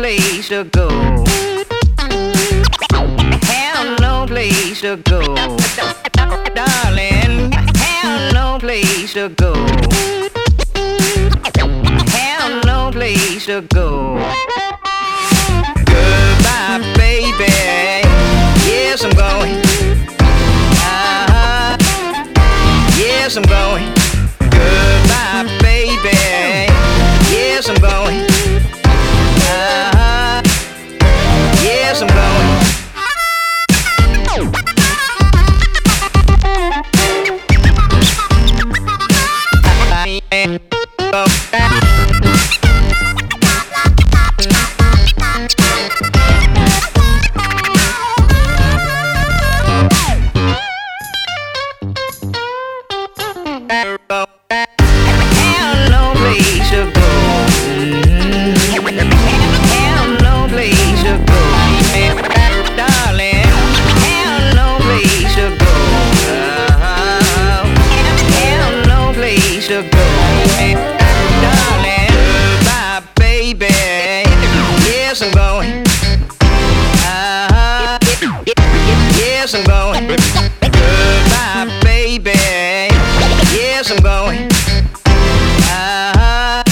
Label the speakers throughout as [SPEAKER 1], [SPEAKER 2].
[SPEAKER 1] place to go. Have no place to go. Darling, have no place to go. Have no place to go. Yes, Yes, I'm going. Uh-huh. Yes, I'm going. Goodbye, baby. Yes, I'm going. Uh-huh.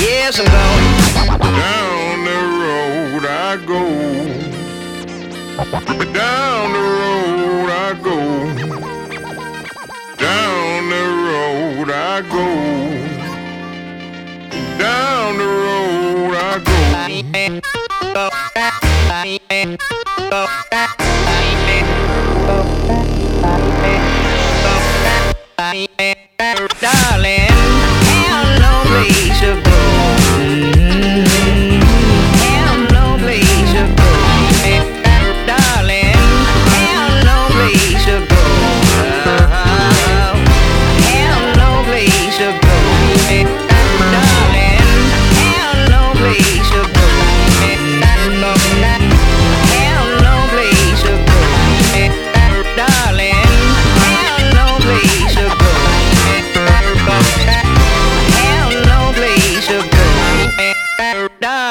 [SPEAKER 1] Yes, I'm going.
[SPEAKER 2] Down the road I go. Down the road I go. Down the road I go.
[SPEAKER 1] Darling,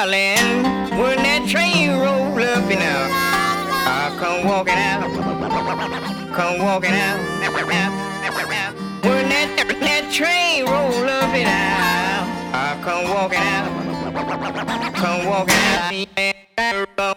[SPEAKER 1] Darling, when that train roll up and out, I come walking out, come walking out. When that, that train roll up and out, I come walking out, come walking out.